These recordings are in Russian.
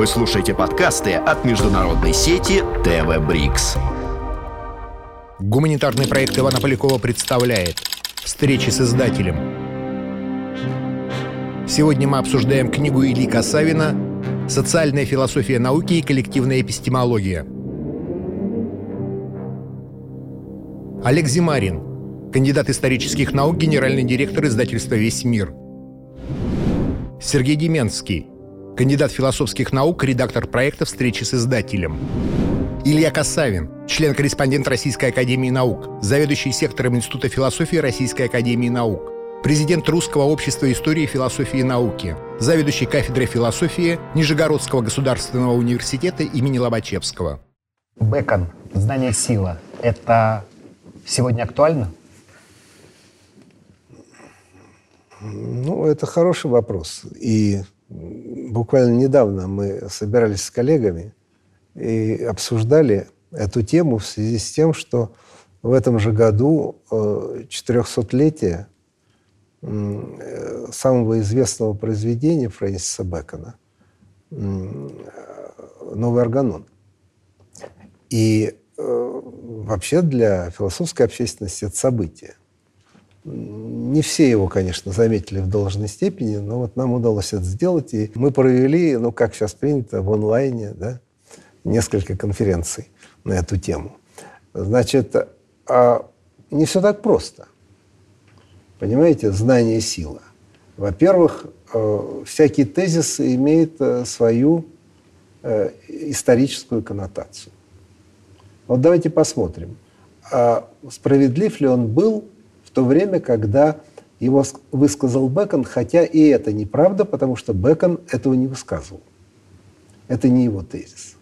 Вы слушаете подкасты от международной сети ТВ Брикс. Гуманитарный проект Ивана Полякова представляет «Встречи с издателем». Сегодня мы обсуждаем книгу Ильи Касавина «Социальная философия науки и коллективная эпистемология». Олег Зимарин, кандидат исторических наук, генеральный директор издательства «Весь мир». Сергей Деменский, кандидат философских наук, редактор проекта «Встречи с издателем». Илья Касавин, член-корреспондент Российской Академии Наук, заведующий сектором Института философии Российской Академии Наук, президент Русского общества истории, философии и науки, заведующий кафедрой философии Нижегородского государственного университета имени Лобачевского. Бекон, знание сила, это сегодня актуально? Ну, это хороший вопрос. И буквально недавно мы собирались с коллегами и обсуждали эту тему в связи с тем, что в этом же году 400-летие э, самого известного произведения Фрэнсиса Бэкона «Новый органон». И э, вообще для философской общественности это событие. Не все его, конечно, заметили в должной степени, но вот нам удалось это сделать. И мы провели, ну, как сейчас принято, в онлайне, да, несколько конференций на эту тему. Значит, а не все так просто. Понимаете, знание – сила. Во-первых, э, всякий тезис имеет э, свою э, историческую коннотацию. Вот давайте посмотрим, а справедлив ли он был в то время, когда его высказал Бекон, хотя и это неправда, потому что Бекон этого не высказывал. Это не его тезис.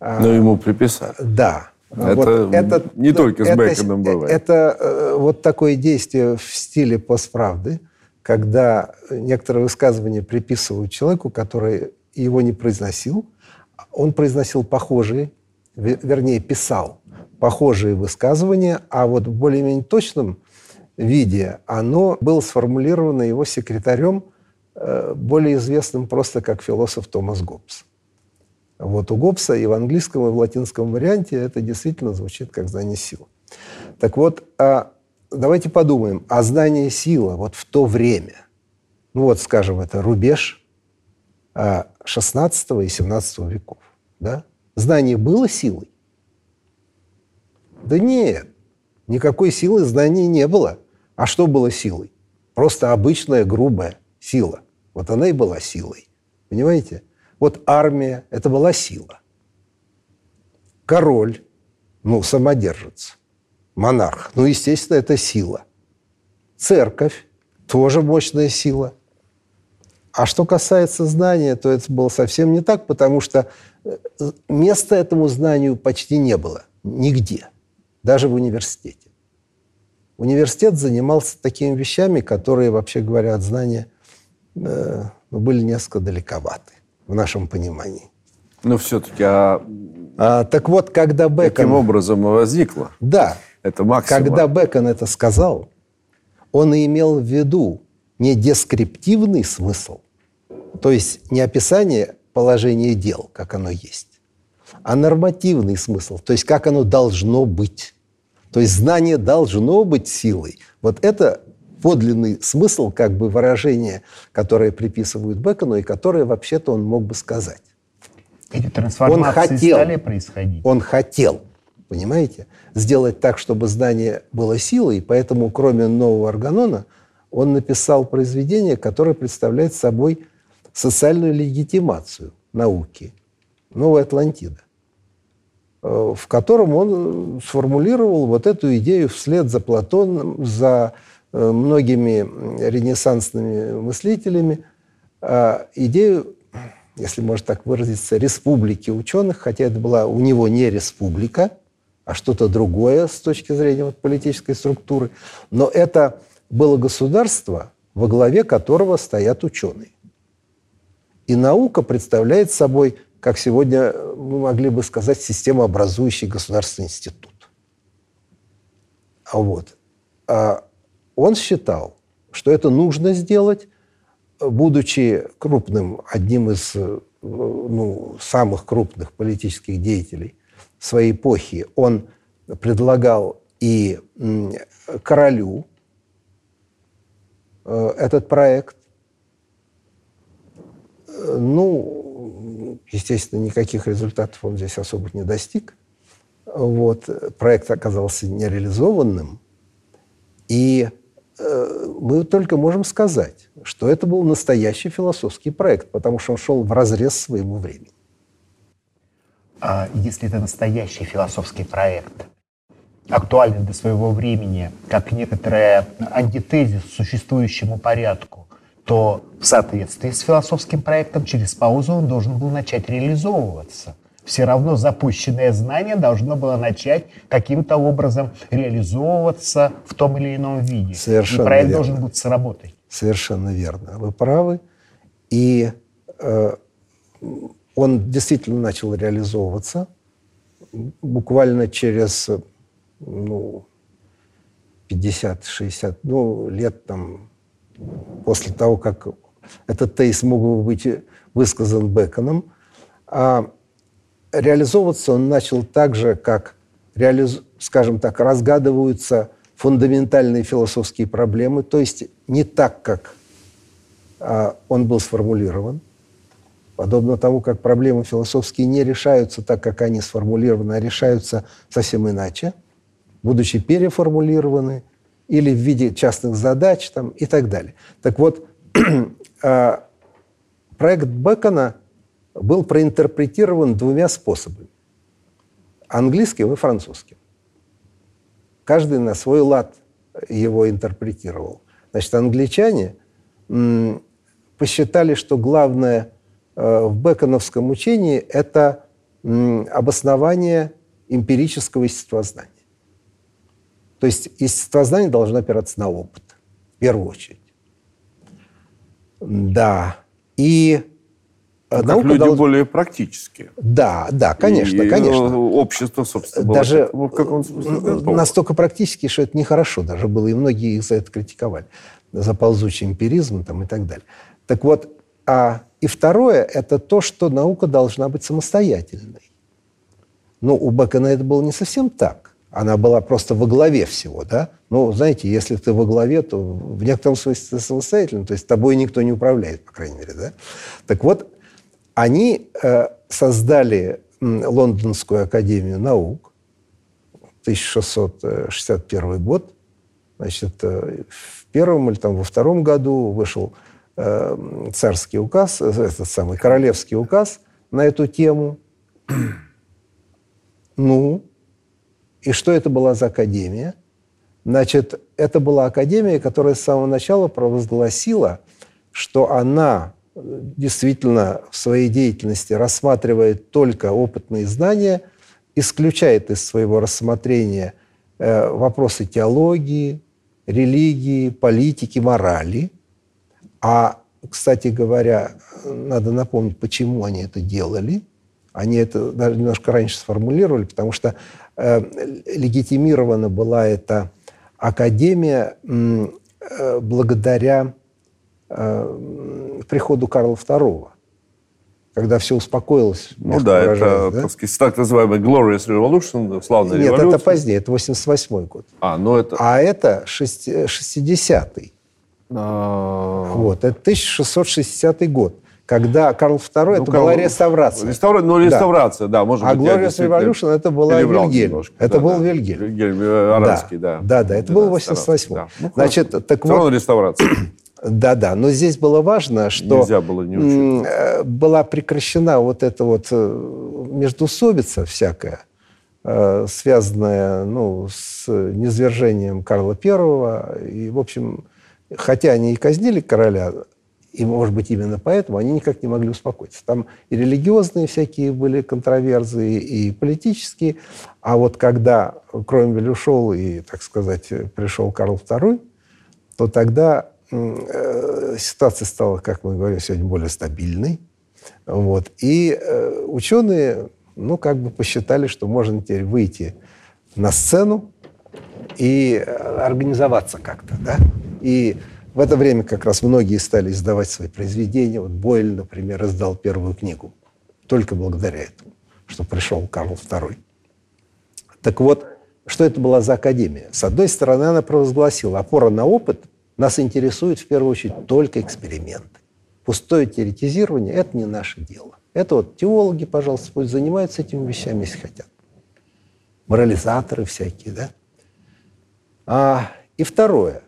А, Но ему приписали. Да. Это, вот это не только с это, Беконом бывает. Это э, вот такое действие в стиле постправды, когда некоторые высказывания приписывают человеку, который его не произносил. Он произносил похожие, вернее, писал похожие высказывания, а вот в более-менее точном виде оно было сформулировано его секретарем, э, более известным просто как философ Томас Гоббс. Вот у Гоббса и в английском, и в латинском варианте это действительно звучит как знание силы. Так вот, а давайте подумаем, а знание силы вот в то время, ну вот, скажем, это рубеж 16 а, и 17 веков, да? Знание было силой? Да нет, никакой силы знаний не было. А что было силой? Просто обычная грубая сила. Вот она и была силой. Понимаете? Вот армия – это была сила. Король, ну, самодержец. Монарх, ну, естественно, это сила. Церковь – тоже мощная сила. А что касается знания, то это было совсем не так, потому что э, места этому знанию почти не было. Нигде даже в университете. Университет занимался такими вещами, которые, вообще говоря, от знания э, ну, были несколько далековаты в нашем понимании. Но все-таки, а... а так вот, когда Бекон... Каким образом возникло? Да. Это максимум. Когда Бекон это сказал, он имел в виду не дескриптивный смысл, то есть не описание положения дел, как оно есть, а нормативный смысл, то есть как оно должно быть. То есть знание должно быть силой. Вот это подлинный смысл, как бы выражение, которое приписывают Бекону и которое вообще-то он мог бы сказать. Эти трансформации он хотел, стали происходить. Он хотел, понимаете, сделать так, чтобы знание было силой, поэтому, кроме нового органона, он написал произведение, которое представляет собой социальную легитимацию науки. Новая Атлантида. Э, в котором он сформулировал вот эту идею вслед за Платоном, за э, многими ренессансными мыслителями, а идею, если можно так выразиться, республики ученых, хотя это была у него не республика, а что-то другое с точки зрения вот политической структуры, но это было государство, во главе которого стоят ученые. И наука представляет собой как сегодня мы могли бы сказать, системообразующий государственный институт. А вот. А он считал, что это нужно сделать, будучи крупным, одним из ну, самых крупных политических деятелей своей эпохи, он предлагал и королю э, этот проект. Э, ну, естественно, никаких результатов он здесь особо не достиг. Вот. Проект оказался нереализованным. И э, мы только можем сказать, что это был настоящий философский проект, потому что он шел в разрез своему времени. А если это настоящий философский проект, актуальный для своего времени, как некоторая антитезис существующему порядку, то в соответствии с философским проектом через паузу он должен был начать реализовываться все равно запущенное знание должно было начать каким-то образом реализовываться в том или ином виде. Совершенно И проект верно. должен быть сработать. Совершенно верно. Вы правы. И э, он действительно начал реализовываться буквально через ну, 50-60 ну, лет там, после того, как этот тейс мог быть высказан Беконом. А реализовываться он начал так же, как, реализ... скажем так, разгадываются фундаментальные философские проблемы, то есть не так, как а, он был сформулирован, подобно тому, как проблемы философские не решаются так, как они сформулированы, а решаются совсем иначе, будучи переформулированы или в виде частных задач там, и так далее. Так вот, а, проект Бекона был проинтерпретирован двумя способами. Английским и французским. Каждый на свой лад его интерпретировал. Значит, англичане посчитали, что главное э, в беконовском учении – это обоснование эмпирического естествознания. То есть естествознание должно опираться на опыт, в первую очередь. Да. И ну, как люди долж... более практические. Да, да, конечно, и, конечно. И общество, собственно, было даже в каком смысле настолько практически, что это нехорошо даже было, и многие их за это критиковали, за ползучий эмпиризм там, и так далее. Так вот, а, и второе, это то, что наука должна быть самостоятельной. Но у Бекона это было не совсем так. Она была просто во главе всего, да? Ну, знаете, если ты во главе, то в некотором смысле ты самостоятельный, то есть тобой никто не управляет, по крайней мере, да? Так вот, они э, создали Лондонскую академию наук, 1661 год. Значит, э, в первом или там во втором году вышел э, царский указ, этот самый королевский указ на эту тему. Ну, и что это была за академия? Значит, это была академия, которая с самого начала провозгласила, что она действительно в своей деятельности рассматривает только опытные знания, исключает из своего рассмотрения э, вопросы теологии, религии, политики, морали. А, кстати говоря, надо напомнить, почему они это делали. Они это даже немножко раньше сформулировали, потому что э, легитимирована была эта академия э, благодаря э, приходу Карла II, когда все успокоилось. Ну да, это да? сказать, так называемый Glorious Revolution, славная Нет, революция. Нет, это позднее, это 88 год. А, ну это... А это 60-й. А... Вот, это 1660 год когда Карл II, ну, это Карл... была реставрация. Реставра... Ну, реставрация, да, да может а быть. А Glorious Revolution это была Вильгельм. Это да, был да. Вильгельм. Вильгельм э, Аранский, да. Да, да, да это да, был 88 да. Ну, Значит, так Все вот... реставрация. Да-да, но здесь было важно, что Нельзя было не э, была прекращена вот эта вот э, междусобица всякая, связанная ну, с низвержением Карла I. И, в общем, хотя они и казнили короля, и, может быть, именно поэтому они никак не могли успокоиться. Там и религиозные всякие были контроверзии, и политические. А вот когда Кромвель ушел и, так сказать, пришел Карл II, то тогда Э, ситуация стала, как мы говорим сегодня, более стабильной. Вот. И э, ученые, ну, как бы посчитали, что можно теперь выйти на сцену и э, организоваться как-то, да, и В это время как раз многие стали издавать свои произведения. Вот Бойль, например, издал первую книгу. Только благодаря этому, что пришел Карл II. Так вот, что это была за академия? С одной стороны, она провозгласила, опора на опыт нас интересует в первую очередь только эксперименты. Пустое теоретизирование – это не наше дело. Это вот теологи, пожалуйста, пусть занимаются этими вещами, если хотят. Морализаторы всякие, да? А, и второе.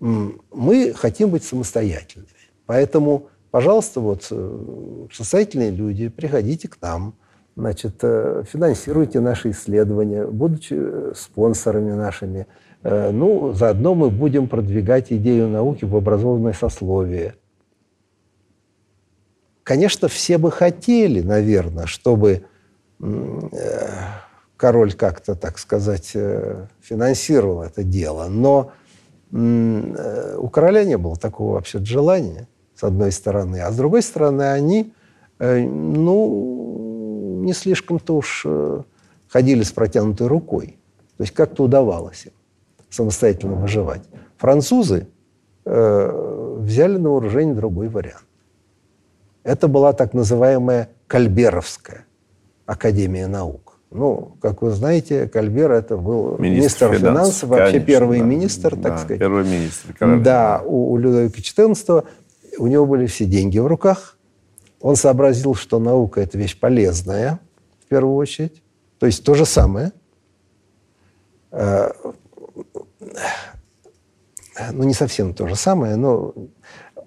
Мы хотим быть самостоятельными. Поэтому, пожалуйста, вот э, состоятельные люди, приходите к нам – значит, э, финансируйте наши исследования, будучи э, спонсорами нашими. Ну, заодно мы будем продвигать идею науки в образованное сословие. Конечно, все бы хотели, наверное, чтобы король как-то, так сказать, финансировал это дело, но у короля не было такого вообще желания, с одной стороны, а с другой стороны, они, ну, не слишком-то уж э, ходили с протянутой рукой. То есть как-то удавалось им самостоятельно выживать. Французы э, взяли на вооружение другой вариант. Это была так называемая Кальберовская академия наук. Ну, как вы знаете, Кальбер это был министр, министр финансов, вообще конечно, первый да, министр, так да, сказать. Первый министр. Короля. Да, у, у Людовика XIV у него были все деньги в руках, он сообразил, что наука – это вещь полезная, в первую очередь. То есть то же самое. Э, ну, не совсем то же самое, но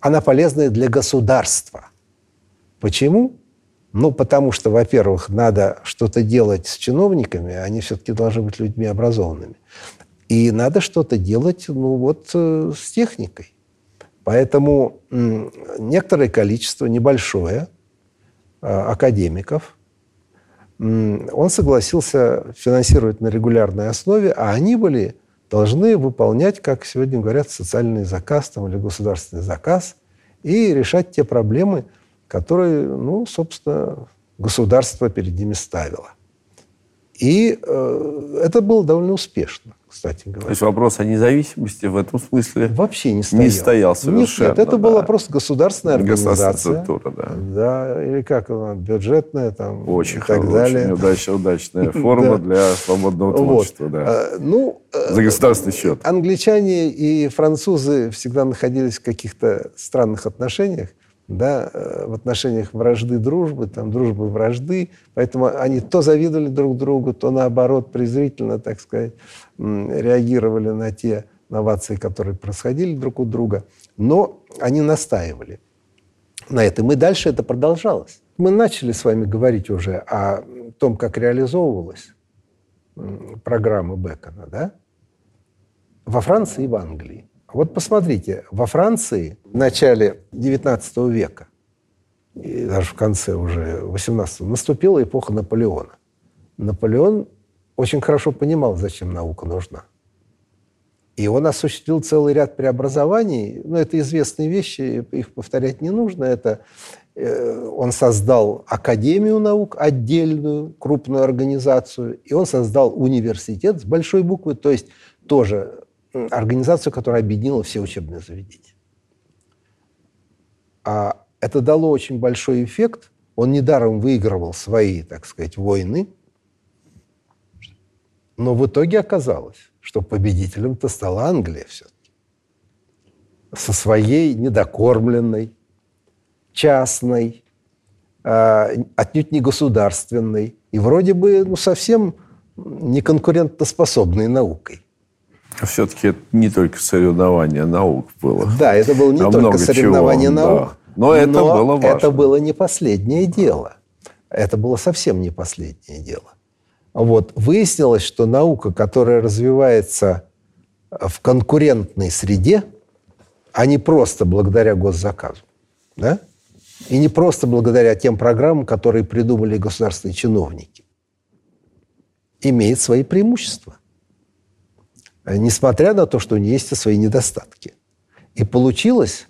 она полезная для государства. Почему? Ну, потому что, во-первых, надо что-то делать с чиновниками, они все-таки должны быть людьми образованными. И надо что-то делать, ну, вот э, с техникой. Поэтому некоторое количество, небольшое, а, академиков, он согласился финансировать на регулярной основе, а они были должны выполнять, как сегодня говорят, социальный заказ там, или государственный заказ и решать те проблемы, которые, ну, собственно, государство перед ними ставило. И э, это было довольно успешно кстати говоря. То есть вопрос о независимости в этом смысле вообще не стоял. Не стоял совершенно. Нет, нет это да. была просто государственная организация. Структура, да. да. Или как она, бюджетная там очень и так хорошая, далее. Удачная, удачная форма для свободного творчества. Да. А, ну, э, За государственный счет. Англичане и французы всегда находились в каких-то странных отношениях да, э, в отношениях вражды, дружбы, там, дружбы, вражды. Поэтому они то завидовали друг другу, то наоборот презрительно, так сказать, реагировали на те новации, которые происходили друг у друга. Но они настаивали на этом. И дальше это продолжалось. Мы начали с вами говорить уже о том, как реализовывалась программа Бекона, да? Во Франции и в Англии. Вот посмотрите, во Франции в начале XIX века, и даже в конце уже XVIII, наступила эпоха Наполеона. Наполеон очень хорошо понимал, зачем наука нужна. И он осуществил целый ряд преобразований. Ну, это известные вещи, их повторять не нужно. Это э, он создал Академию наук, отдельную, крупную организацию, и он создал университет с большой буквы, то есть тоже организацию, которая объединила все учебные заведения. А это дало очень большой эффект. Он недаром выигрывал свои, так сказать, войны. Но в итоге оказалось, что победителем-то стала Англия все-таки. Со своей недокормленной, частной, э, отнюдь не государственной и вроде бы ну, совсем не конкурентоспособной наукой. Все-таки это не только соревнование наук было. Да, это было не а только соревнование чего, наук. Да. Но это но было важно. это было не последнее дело. Это было совсем не последнее дело. Вот. Выяснилось, что наука, которая развивается в конкурентной среде, а не просто благодаря госзаказу, да? и не просто благодаря тем программам, которые придумали государственные чиновники, имеет свои преимущества. Э, несмотря на то, что у нее есть свои недостатки. И получилось,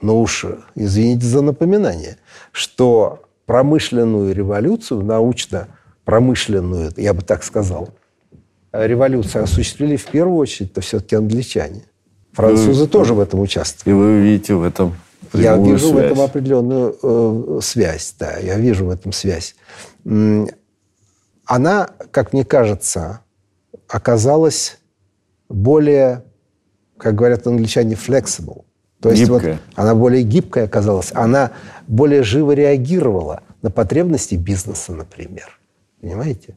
ну уж, извините за напоминание, что промышленную революцию, научно-промышленную, я бы так сказал, революцию осуществили в первую очередь-то все-таки англичане. Французы тоже в этом участвуют. И вы видите в этом Я вижу в связь. этом определенную э, связь, да, я вижу в этом связь. Она, как мне кажется, оказалась более, как говорят англичане, flexible. То есть вот Гибкая. она более гибкая оказалась, она более живо реагировала на потребности бизнеса, например. Понимаете?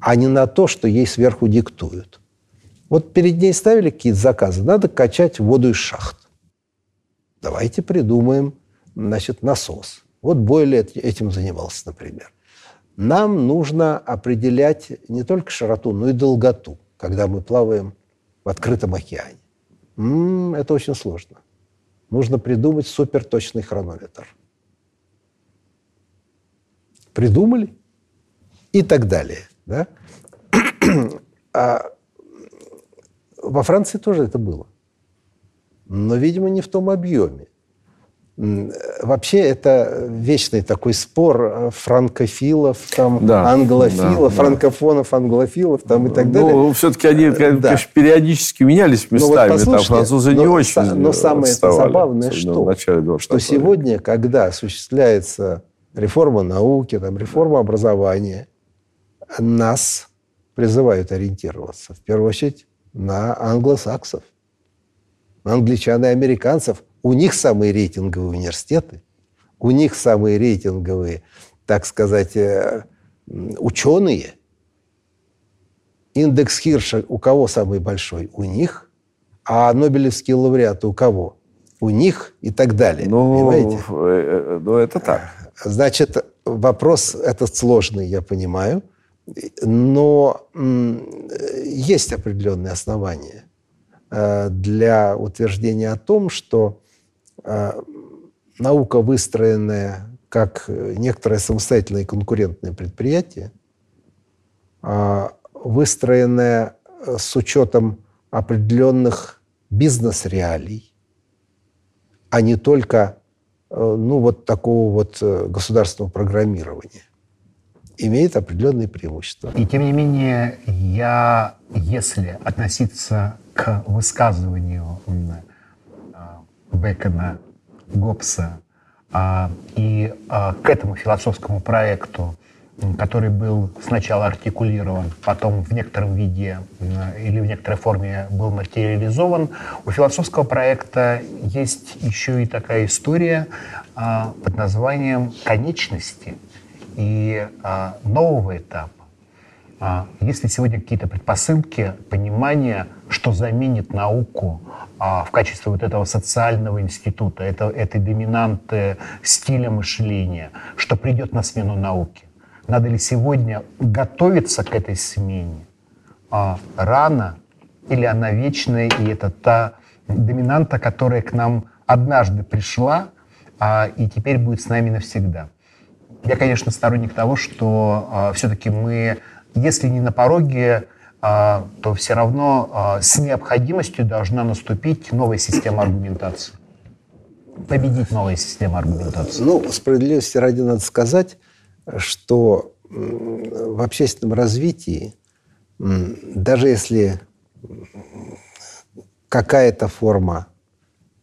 А не на то, что ей сверху диктуют. Вот перед ней ставили какие-то заказы, надо качать воду из шахт. Давайте придумаем, значит, насос. Вот Бойль эт- этим занимался, например. Нам нужно определять не только широту, но и долготу, когда мы плаваем в открытом океане. М, это очень сложно. Нужно придумать суперточный хронометр. Придумали? И так далее. Да? А во Франции тоже это было но, видимо, не в том объеме. Э, Вообще это вечный такой спор э, франкофилов, там, Да, англофилов, да, да. франкофонов, англофилов там, и так далее. Ну, все-таки они, Э, конечно, да. периодически менялись Ну, вот местами. Там французы не но очень са- Но самое забавное, что, в начале 20 что сегодня, когда осуществляется реформа науки, там, реформа образования, нас призывают ориентироваться, в первую очередь, на англосаксов, на англичан и американцев. У них самые рейтинговые университеты, у них самые рейтинговые, так сказать, э, ученые. Индекс Хирша у кого самый большой? У них. А Нобелевские лауреаты у кого? У них и так далее. Ну, Понимаете? э, э, ну, это так. Значит, вопрос этот сложный, я понимаю, но есть определенные основания для утверждения о том, что наука, выстроенная как некоторое самостоятельное конкурентное предприятие, а, выстроенная с учетом определенных бизнес-реалий, а не только э, ну, вот такого вот э, государственного программирования, имеет определенные преимущества. И тем не менее, я, если относиться к высказыванию а, Бекона, Гоббса а, и а, к этому философскому проекту, который был сначала артикулирован, потом в некотором виде или в некоторой форме был материализован, у философского проекта есть еще и такая история а, под названием конечности и нового этапа. А, Есть ли сегодня какие-то предпосылки, понимания, что заменит науку а, в качестве вот этого социального института, это, этой доминанты стиля мышления, что придет на смену науке? Надо ли сегодня готовиться к этой смене? А, рано или она вечная, и это та доминанта, которая к нам однажды пришла, а, и теперь будет с нами навсегда? Я, конечно, сторонник того, что все-таки мы, если не на пороге, а, то все равно а, с необходимостью должна наступить новая система аргументации. Победить новая система аргументации. Ну, справедливости ради надо сказать, что в общественном развитии, даже если какая-то форма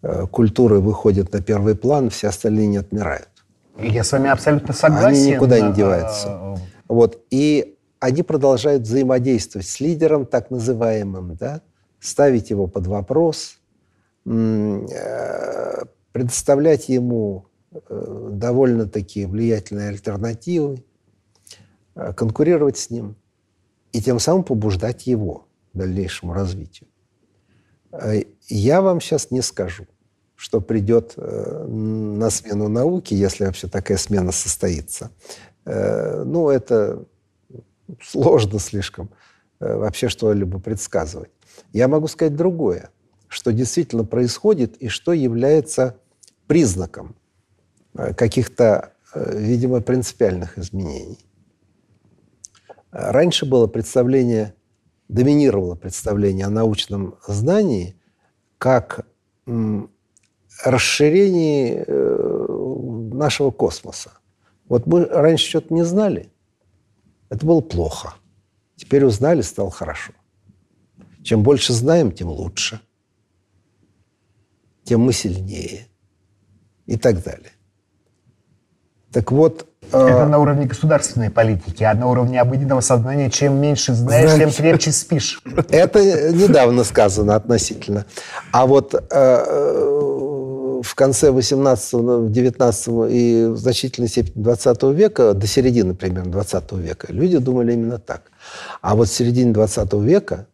э, культуры выходит на первый план, все остальные не отмирают. Я с вами абсолютно согласен. Они никуда не А, деваются. Вот. И они продолжают взаимодействовать с лидером, так называемым, да, ставить его под вопрос, э, предоставлять ему э, довольно-таки влиятельные альтернативы, э, конкурировать с ним и тем самым побуждать его к дальнейшему развитию. Я вам сейчас не скажу, что придет на смену науки, если вообще такая смена состоится. Ну, это сложно слишком э, вообще что-либо предсказывать. Я могу сказать другое, что действительно происходит и что является признаком э, каких-то, э, видимо, принципиальных изменений. Раньше было представление, доминировало представление о научном знании как расширении нашего космоса. Вот мы раньше что-то не знали, это было плохо. Теперь узнали, стало хорошо. Чем больше знаем, тем лучше. тем мы сильнее. И так далее. Так вот... Это э... на уровне государственной политики, а на уровне обыденного сознания, чем меньше знаешь, Значит, тем крепче спишь. Это недавно сказано относительно. А вот э, в конце 18 19 и в значительной степени 20 века, до середины примерно 20 века, люди думали именно так. А вот в середине 20 века,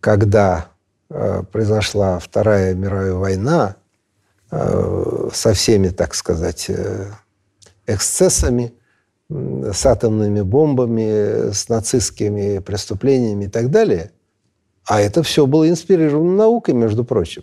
когда э, произошла Вторая мировая война, э, со всеми, так сказать, э, эксцессами, с атомными бомбами, с нацистскими преступлениями и так далее. А это все было инспирировано наукой, между прочим.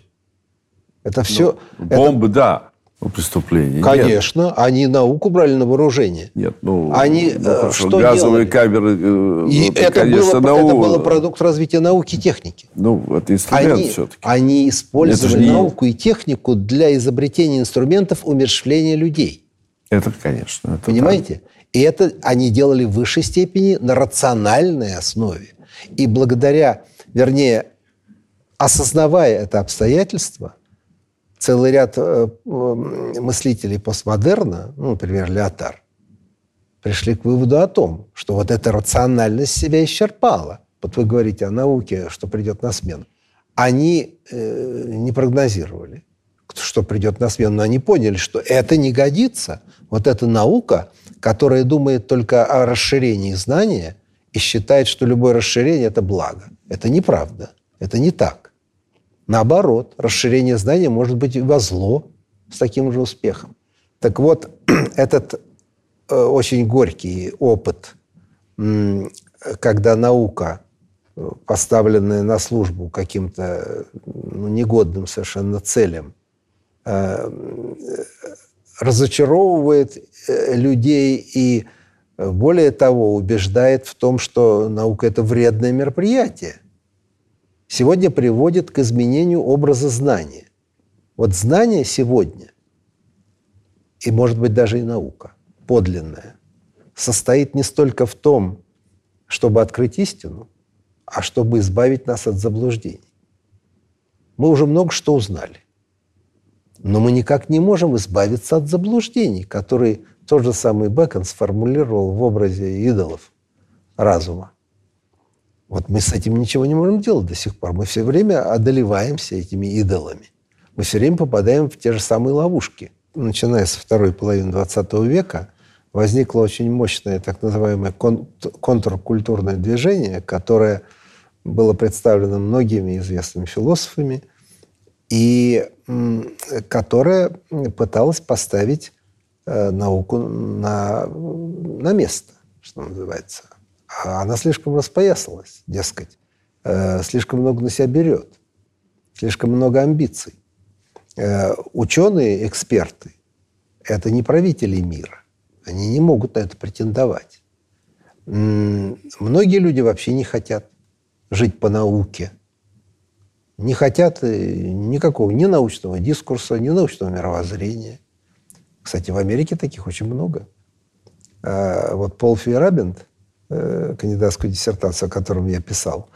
Это все... Ну, бомбы, это... да. Ну, преступления. Конечно, нет. они науку брали на вооружение. Нет, ну, они ну, э, что газовые делали? камеры. Э, и это, это, конечно, было, нау... это было продукт развития науки и техники. Ну, это инструмент они, все-таки. Они использовали науку и технику для изобретения инструментов умерщвления людей. Это, конечно. Это Понимаете? Так. И это они делали в высшей степени на рациональной основе. И благодаря, вернее, осознавая это обстоятельство, целый ряд э, мыслителей постмодерна, ну, например, Леотар, пришли к выводу о том, что вот эта рациональность себя исчерпала. Вот вы говорите о науке, что придет на смену. Они э, не прогнозировали, что придет на смену, но они поняли, что это не годится. Вот эта наука, которая думает только о расширении знания и считает, что любое расширение – это благо. Это неправда. Это не так. Наоборот, расширение знаний может быть и во зло с таким же успехом. Так вот, этот э, очень горький опыт, когда наука, э, поставленная на службу каким-то ну, негодным совершенно целям, э, разочаровывает людей и, более того, убеждает в том, что наука – это вредное мероприятие сегодня приводит к изменению образа знания. Вот знание сегодня, и, может быть, даже и наука, подлинная, состоит не столько в том, чтобы открыть истину, а чтобы избавить нас от заблуждений. Мы уже много что узнали. Но мы никак не можем избавиться от заблуждений, которые тот же самый Бекон сформулировал в образе идолов разума. Вот мы с этим ничего не можем делать до сих пор. Мы все время одолеваемся этими идолами. Мы все время попадаем в те же самые ловушки. Начиная со второй половины 20 века возникло очень мощное так называемое кон- контркультурное движение, которое было представлено многими известными философами и которое пыталось поставить э, науку на, на место, что называется. А она слишком распоясалась, дескать, э, слишком много на себя берет, слишком много амбиций. Э, ученые, эксперты – это не правители мира. Они не могут на это претендовать. Многие люди вообще не хотят жить по науке. Не хотят э, никакого ни научного дискурса, ни научного мировоззрения. Кстати, в Америке таких очень много. Вот Пол Э, кандидатскую диссертацию, о котором я писал.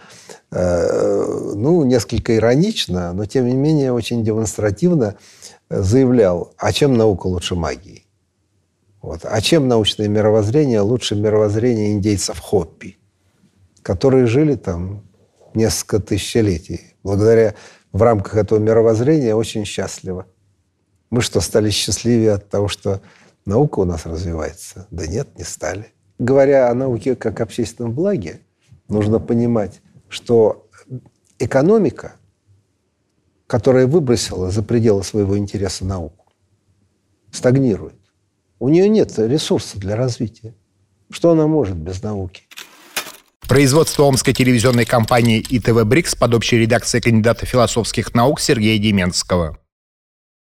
Э, ну, несколько иронично, но тем не менее очень демонстративно заявлял, а чем наука лучше магии? Вот. А чем научное мировоззрение лучше мировоззрения индейцев Хоппи, которые жили там несколько тысячелетий. Благодаря в рамках этого мировоззрения очень счастливо. Мы что, стали счастливее от того, что наука у нас развивается? Да нет, не стали говоря о науке как общественном благе, нужно понимать, что экономика, которая выбросила за пределы своего интереса науку, стагнирует. У нее нет ресурсов для развития. Что она может без науки? Производство омской телевизионной компании ИТВ «Брикс» под общей редакцией кандидата философских наук Сергея Деменского.